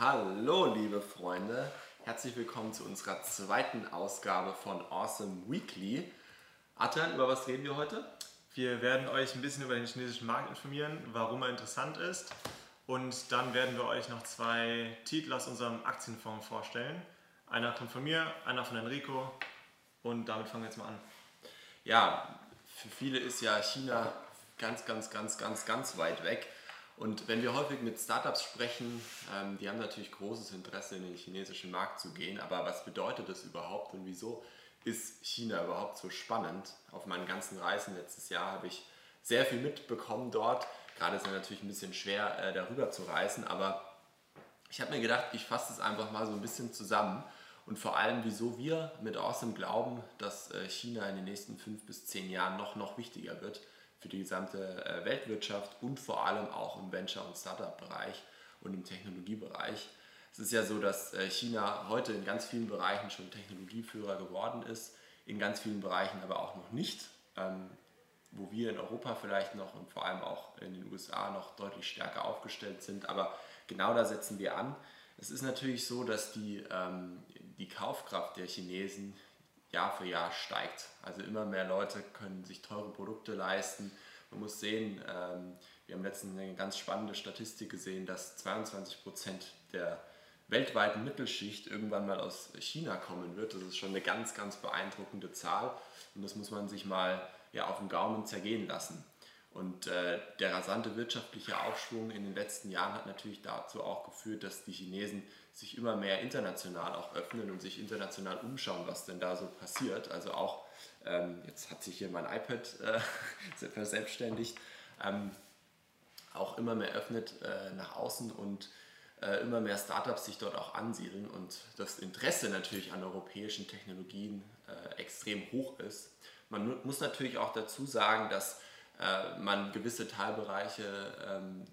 Hallo, liebe Freunde. Herzlich willkommen zu unserer zweiten Ausgabe von Awesome Weekly. Adrian, über was reden wir heute? Wir werden euch ein bisschen über den chinesischen Markt informieren, warum er interessant ist. Und dann werden wir euch noch zwei Titel aus unserem Aktienfonds vorstellen. Einer kommt von mir, einer von Enrico. Und damit fangen wir jetzt mal an. Ja, für viele ist ja China ganz, ganz, ganz, ganz, ganz weit weg. Und wenn wir häufig mit Startups sprechen, ähm, die haben natürlich großes Interesse, in den chinesischen Markt zu gehen. Aber was bedeutet das überhaupt und wieso ist China überhaupt so spannend? Auf meinen ganzen Reisen letztes Jahr habe ich sehr viel mitbekommen dort. Gerade ist es natürlich ein bisschen schwer, äh, darüber zu reisen, aber ich habe mir gedacht, ich fasse es einfach mal so ein bisschen zusammen und vor allem, wieso wir mit Awesome glauben, dass äh, China in den nächsten fünf bis zehn Jahren noch, noch wichtiger wird für die gesamte äh, Weltwirtschaft und vor allem auch im Venture- und Startup-Bereich und im Technologiebereich. Es ist ja so, dass äh, China heute in ganz vielen Bereichen schon Technologieführer geworden ist, in ganz vielen Bereichen aber auch noch nicht, ähm, wo wir in Europa vielleicht noch und vor allem auch in den USA noch deutlich stärker aufgestellt sind. Aber genau da setzen wir an. Es ist natürlich so, dass die, ähm, die Kaufkraft der Chinesen Jahr für Jahr steigt. Also immer mehr Leute können sich teure Produkte leisten. Man muss sehen, ähm, wir haben letztens eine ganz spannende Statistik gesehen, dass 22 Prozent der weltweiten Mittelschicht irgendwann mal aus China kommen wird. Das ist schon eine ganz, ganz beeindruckende Zahl und das muss man sich mal ja, auf dem Gaumen zergehen lassen. Und äh, der rasante wirtschaftliche Aufschwung in den letzten Jahren hat natürlich dazu auch geführt, dass die Chinesen sich immer mehr international auch öffnen und sich international umschauen, was denn da so passiert. Also auch, ähm, jetzt hat sich hier mein iPad äh, verselbstständigt, ähm, auch immer mehr öffnet äh, nach außen und äh, immer mehr Startups sich dort auch ansiedeln und das Interesse natürlich an europäischen Technologien äh, extrem hoch ist. Man muss natürlich auch dazu sagen, dass äh, man gewisse Teilbereiche ähm,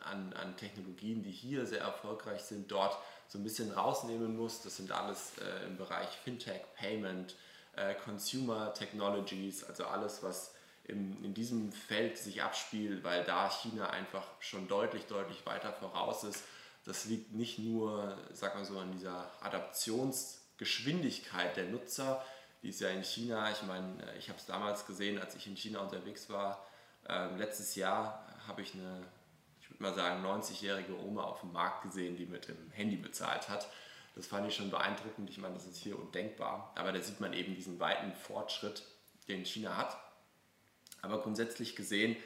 an, an Technologien, die hier sehr erfolgreich sind, dort so ein bisschen rausnehmen muss. Das sind alles äh, im Bereich Fintech, Payment, äh, Consumer Technologies, also alles, was im, in diesem Feld sich abspielt, weil da China einfach schon deutlich, deutlich weiter voraus ist. Das liegt nicht nur, sag mal so, an dieser Adaptionsgeschwindigkeit der Nutzer, die ist ja in China, ich meine, äh, ich habe es damals gesehen, als ich in China unterwegs war, äh, letztes Jahr habe ich eine würde mal sagen, 90-jährige Oma auf dem Markt gesehen, die mit dem Handy bezahlt hat. Das fand ich schon beeindruckend. Ich meine, das ist hier undenkbar. Aber da sieht man eben diesen weiten Fortschritt, den China hat. Aber grundsätzlich gesehen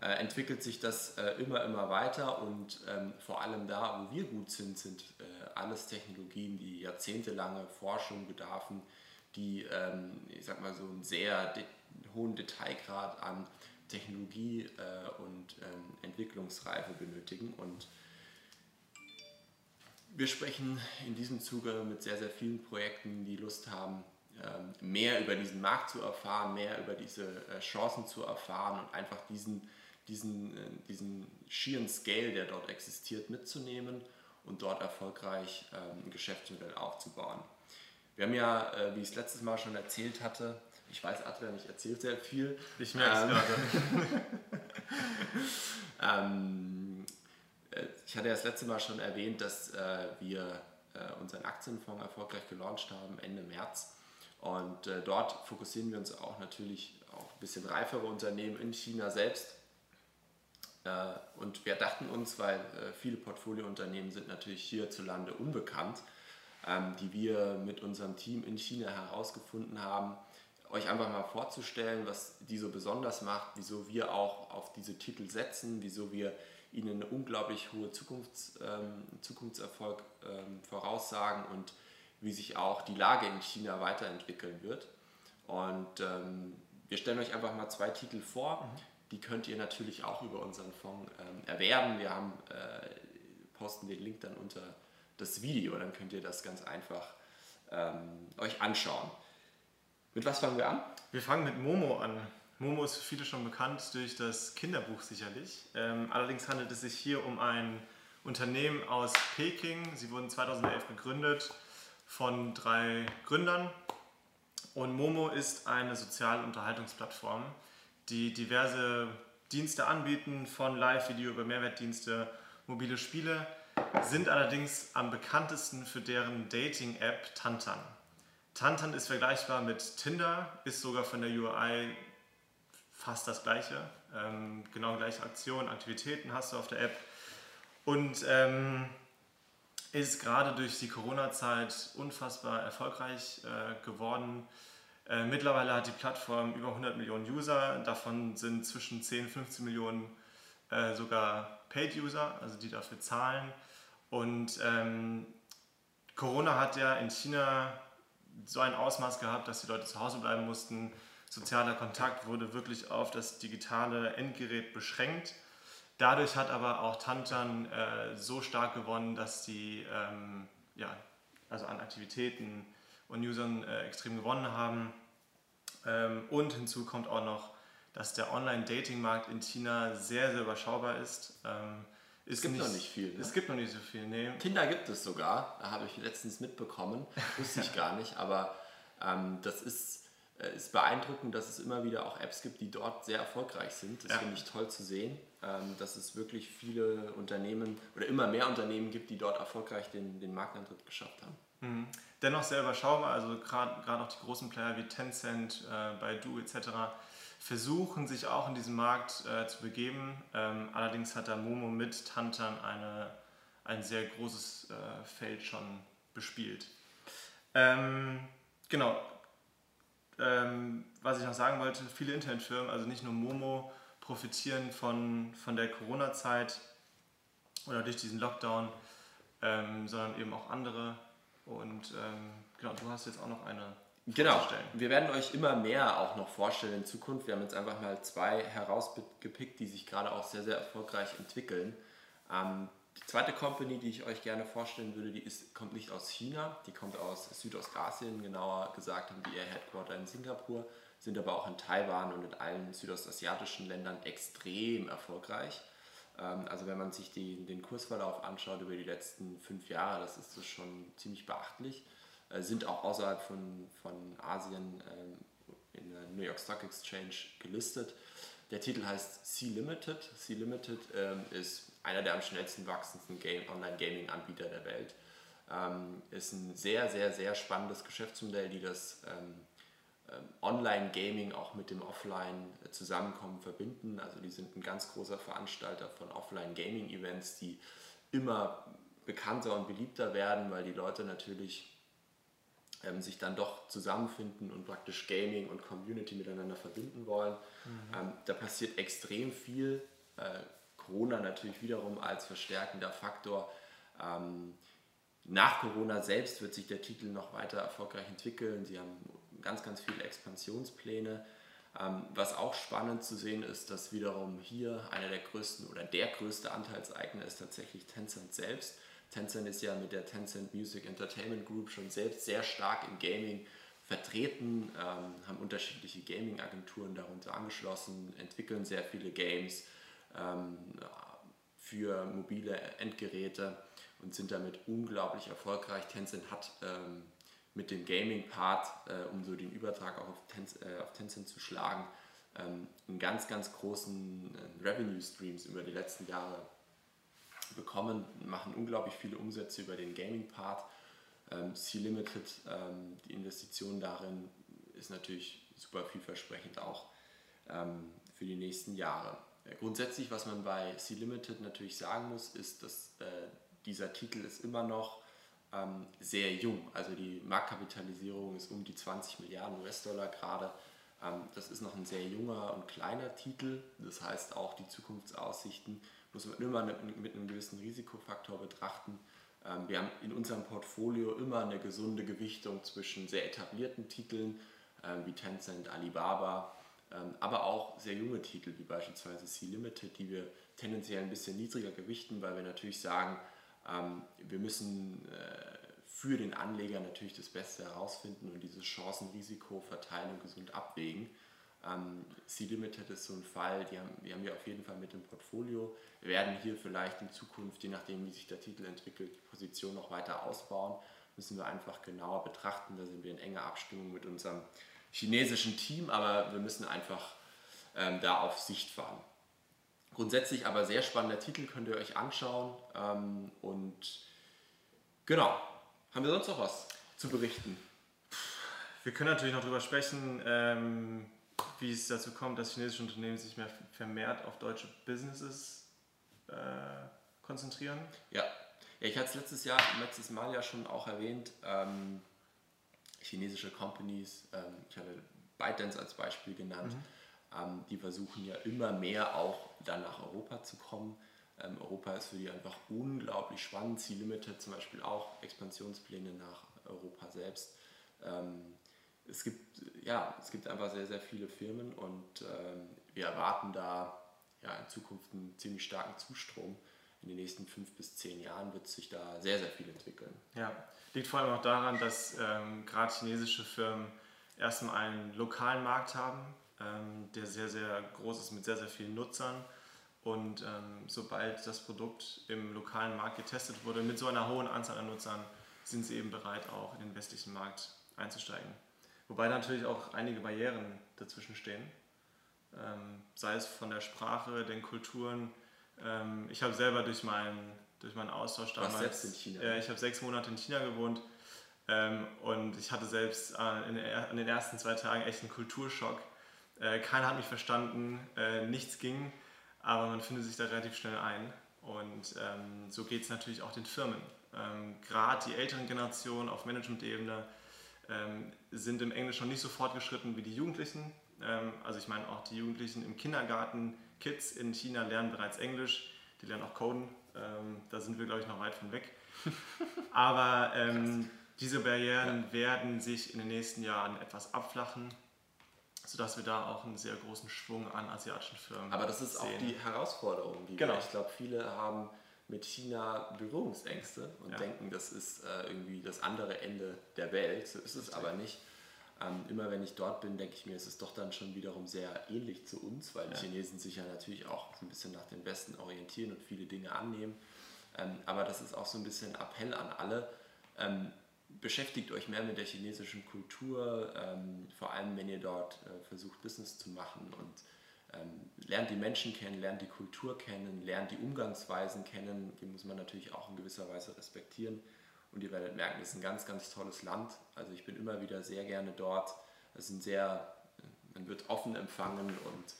äh, entwickelt sich das äh, immer, immer weiter und ähm, vor allem da, wo wir gut sind, sind äh, alles Technologien, die jahrzehntelange Forschung bedarfen, die, ähm, ich sag mal, so einen sehr de hohen Detailgrad an Technologie äh, und ähm, Entwicklungsreife benötigen. Und wir sprechen in diesem Zuge mit sehr, sehr vielen Projekten, die Lust haben, ähm, mehr über diesen Markt zu erfahren, mehr über diese äh, Chancen zu erfahren und einfach diesen, diesen, äh, diesen schieren Scale, der dort existiert, mitzunehmen und dort erfolgreich ähm, ein Geschäftsmodell aufzubauen. Wir haben ja, äh, wie ich es letztes Mal schon erzählt hatte, ich weiß, Adrian, ich erzähle sehr viel. Ich merke es ähm, gerade. ähm, äh, ich hatte ja das letzte Mal schon erwähnt, dass äh, wir äh, unseren Aktienfonds erfolgreich gelauncht haben Ende März. Und äh, dort fokussieren wir uns auch natürlich auf ein bisschen reifere Unternehmen in China selbst. Äh, und wir dachten uns, weil äh, viele Portfoliounternehmen sind natürlich hierzulande unbekannt, die wir mit unserem Team in China herausgefunden haben, euch einfach mal vorzustellen, was die so besonders macht, wieso wir auch auf diese Titel setzen, wieso wir ihnen eine unglaublich hohe Zukunfts, ähm, Zukunftserfolg ähm, voraussagen und wie sich auch die Lage in China weiterentwickeln wird. Und ähm, wir stellen euch einfach mal zwei Titel vor. Mhm. Die könnt ihr natürlich auch über unseren Fonds ähm, erwerben. Wir haben, äh, posten den Link dann unter das Video, dann könnt ihr das ganz einfach ähm, euch anschauen. Mit was fangen wir an? Wir fangen mit Momo an. Momo ist für viele schon bekannt durch das Kinderbuch sicherlich. Ähm, allerdings handelt es sich hier um ein Unternehmen aus Peking. Sie wurden 2011 gegründet von drei Gründern. Und Momo ist eine soziale Unterhaltungsplattform, die diverse Dienste anbieten, von Live-Video über Mehrwertdienste, mobile Spiele. Sind allerdings am bekanntesten für deren Dating-App Tantan. Tantan ist vergleichbar mit Tinder, ist sogar von der UI fast das gleiche. Ähm, genau gleiche Aktionen, Aktivitäten hast du auf der App. Und ähm, ist gerade durch die Corona-Zeit unfassbar erfolgreich äh, geworden. Äh, mittlerweile hat die Plattform über 100 Millionen User, davon sind zwischen 10 und 15 Millionen äh, sogar Paid-User, also die dafür zahlen. Und ähm, Corona hat ja in China so ein Ausmaß gehabt, dass die Leute zu Hause bleiben mussten. Sozialer Kontakt wurde wirklich auf das digitale Endgerät beschränkt. Dadurch hat aber auch Tantan äh, so stark gewonnen, dass die ähm, ja, also an Aktivitäten und Usern äh, extrem gewonnen haben. Ähm, und hinzu kommt auch noch, dass der Online-Dating-Markt in China sehr, sehr überschaubar ist. Ähm, ist es gibt nicht, noch nicht viel. Ne? Es gibt noch nicht so viel, nee. Tinder gibt es sogar, habe ich letztens mitbekommen, wusste ich gar nicht, aber ähm, das ist, äh, ist beeindruckend, dass es immer wieder auch Apps gibt, die dort sehr erfolgreich sind. Das ja. finde ich toll zu sehen, ähm, dass es wirklich viele Unternehmen oder immer mehr Unternehmen gibt, die dort erfolgreich den, den Marktantritt geschafft haben. Mhm. Dennoch sehr überschaubar, also gerade auch die großen Player wie Tencent, äh, Baidu etc versuchen, sich auch in diesen Markt äh, zu begeben. Ähm, allerdings hat da Momo mit Tantan eine, ein sehr großes äh, Feld schon bespielt. Ähm, genau. Ähm, was ich noch sagen wollte, viele Internetfirmen, also nicht nur Momo, profitieren von, von der Corona-Zeit oder durch diesen Lockdown, ähm, sondern eben auch andere. Und ähm, genau, du hast jetzt auch noch eine Genau. Wir werden euch immer mehr auch noch vorstellen in Zukunft. Wir haben jetzt einfach mal zwei herausgepickt, die sich gerade auch sehr, sehr erfolgreich entwickeln. Ähm, die zweite Company, die ich euch gerne vorstellen würde, die ist, kommt nicht aus China, die kommt aus Südostasien, genauer gesagt haben die ihr Headquarter in Singapur, sind aber auch in Taiwan und in allen südostasiatischen Ländern extrem erfolgreich. Ähm, also wenn man sich die, den Kursverlauf anschaut über die letzten fünf Jahre, das ist das schon ziemlich beachtlich. Äh, sind auch außerhalb von, von Asien äh, in der New York Stock Exchange gelistet. Der Titel heißt C Limited. C Limited ähm, ist einer der am schnellsten wachsenden Game, Online-Gaming-Anbieter der Welt. Ähm, ist ein sehr, sehr, sehr spannendes Geschäftsmodell, die das ähm, ähm Online-Gaming auch mit dem Offline-Zusammenkommen verbinden. Also die sind ein ganz großer Veranstalter von Offline-Gaming-Events, die immer bekannter und beliebter werden, weil die Leute natürlich ähm, sich dann doch zusammenfinden und praktisch Gaming und Community miteinander verbinden wollen. Mhm. Ähm, da passiert extrem viel. Äh, Corona natürlich wiederum als verstärkender Faktor. Ähm, nach Corona selbst wird sich der Titel noch weiter erfolgreich entwickeln. Sie haben ganz, ganz viele Expansionspläne. Ähm, was auch spannend zu sehen ist, dass wiederum hier einer der größten oder der größte Anteilseigner ist tatsächlich Tencent selbst. Tencent ist ja mit der Tencent Music Entertainment Group schon selbst sehr stark im Gaming vertreten, ähm, haben unterschiedliche Gaming-Agenturen darunter angeschlossen, entwickeln sehr viele Games ähm, für mobile Endgeräte und sind damit unglaublich erfolgreich. Tencent hat ähm, mit dem Gaming-Part, äh, um so den Übertrag auch auf, Ten äh, auf Tencent zu schlagen, ähm, einen ganz, ganz großen äh, Revenue-Streams über die letzten Jahre bekommen, machen unglaublich viele Umsätze über den Gaming-Part. Ähm, C-Limited, ähm, die Investition darin ist natürlich super vielversprechend auch ähm, für die nächsten Jahre. Äh, grundsätzlich, was man bei C-Limited natürlich sagen muss, ist, dass äh, dieser Titel ist immer noch ähm, sehr jung. Also die Marktkapitalisierung ist um die 20 Milliarden US-Dollar gerade. Ähm, das ist noch ein sehr junger und kleiner Titel. Das heißt auch die Zukunftsaussichten muss man immer mit einem gewissen Risikofaktor betrachten. Ähm, wir haben in unserem Portfolio immer eine gesunde Gewichtung zwischen sehr etablierten Titeln ähm, wie Tencent, Alibaba, aber auch sehr junge Titel wie beispielsweise C-Limited, die wir tendenziell ein bisschen niedriger gewichten, weil wir natürlich sagen, wir müssen äh, für den Anleger natürlich das Beste herausfinden und diese Chancen-Risiko-Verteilung gesund abwägen. Ähm, C-Limited ist so ein Fall, die haben, die haben wir auf jeden Fall mit dem Portfolio. Wir werden hier vielleicht in Zukunft, je nachdem wie sich der Titel entwickelt, die Position noch weiter ausbauen. Müssen wir einfach genauer betrachten. Da sind wir in enger Abstimmung mit unserem chinesischen Team, aber wir müssen einfach ähm, da auf Sicht fahren. grundsätzlich aber sehr spannender Titel, könnt ihr euch anschauen. Ähm, und genau, haben wir sonst noch was zu berichten? Wir können natürlich noch darüber sprechen, ähm, wie es dazu kommt, dass chinesische Unternehmen sich mehr vermehrt auf deutsche Businesses äh, konzentrieren. Ja. ja, ich hatte es letztes Jahr, letztes Mal ja schon auch erwähnt, ähm, chinesische Companies, ähm, ich hatte ByteDance als Beispiel genannt, mhm. ähm, die versuchen ja immer mehr auch dann nach Europa zu kommen. Ähm, Europa ist für die einfach unglaublich spannend. C-Limited zum Beispiel auch Expansionspläne nach Europa selbst. Ähm, es gibt, ja, es gibt einfach sehr, sehr viele Firmen und ähm, wir erwarten da ja, in Zukunft einen ziemlich starken Zustrom. In den nächsten fünf bis zehn Jahren wird sich da sehr, sehr viel entwickeln. Ja, liegt vor allem auch daran, dass ähm, gerade chinesische Firmen erstmal einen lokalen Markt haben, ähm, der sehr, sehr groß ist mit sehr, sehr vielen Nutzern. Und ähm, sobald das Produkt im lokalen Markt getestet wurde, mit so einer hohen Anzahl an Nutzern, sind sie eben bereit, auch in den westlichen Markt einzusteigen. Wobei natürlich auch einige Barrieren dazwischen stehen. Ähm, sei es von der Sprache, den Kulturen. Ähm, ich habe selber durch meinen, durch meinen Austausch damals. selbst in China? Äh, ich habe sechs Monate in China gewohnt ähm, und ich hatte selbst äh, in, in, den ersten zwei Tagen echt einen Kulturschock. Äh, keiner hat mich verstanden, äh, nichts ging, aber man findet sich da relativ schnell ein. Und ähm, so geht es natürlich auch den Firmen. Ähm, Gerade die älteren Generationen auf Management-Ebene ähm, sind im Englisch noch nicht so fortgeschritten wie die Jugendlichen. Ähm, also ich meine auch die Jugendlichen im Kindergarten, Kids in China lernen bereits Englisch, die lernen auch Coden. Ähm, da sind wir, glaube ich, noch weit von weg. Aber ähm, diese Barrieren ja. werden sich in den nächsten Jahren etwas abflachen, sodass wir da auch einen sehr großen Schwung an asiatischen Firmen Aber das ist sehen. auch die Herausforderung, die genau. wir, ich glaube, viele haben mit China Berührungsängste und ja. denken, das ist äh, irgendwie das andere Ende der Welt. So ist es aber nicht. Ähm, immer wenn ich dort bin, denke ich mir, es ist doch dann schon wiederum sehr ähnlich zu uns, weil ja. die Chinesen sich ja natürlich auch so ein bisschen nach dem Westen orientieren und viele Dinge annehmen. Ähm, aber das ist auch so ein bisschen Appell an alle. Ähm, beschäftigt euch mehr mit der chinesischen Kultur, ähm, vor allem wenn ihr dort äh, versucht, Business zu machen und ähm, lernt die Menschen kennen, lernt die Kultur kennen, lernt die Umgangsweisen kennen. Die muss man natürlich auch in gewisser Weise respektieren. Und ihr werdet merken, es ist ein ganz, ganz tolles Land. Also ich bin immer wieder sehr gerne dort. Es sind sehr, man wird offen empfangen und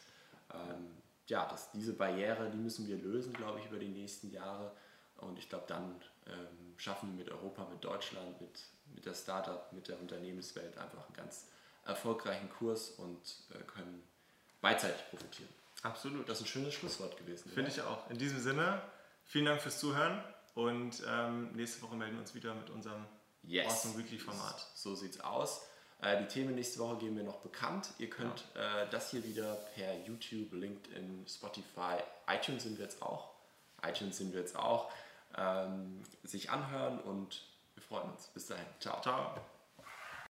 ähm, ja, das, diese Barriere, die müssen wir lösen, glaube ich, über die nächsten Jahre. Und ich glaube, dann ähm, schaffen mit Europa, mit Deutschland, mit, mit der Startup, mit der Unternehmenswelt einfach einen ganz erfolgreichen Kurs und äh, können beidseitig profitieren. Absolut. Das ist ein schönes Schlusswort gewesen. Finde ich auch. In diesem Sinne, vielen Dank fürs Zuhören und ähm, nächste Woche melden wir uns wieder mit unserem yes. Awesome Weekly Format. So sieht's aus. Äh, die Themen nächste Woche geben wir noch bekannt. Ihr könnt ja. äh, das hier wieder per YouTube, LinkedIn, Spotify, iTunes sind wir jetzt auch, iTunes sind wir jetzt auch, ähm, sich anhören und wir freuen uns. Bis dahin. Ciao. Ciao.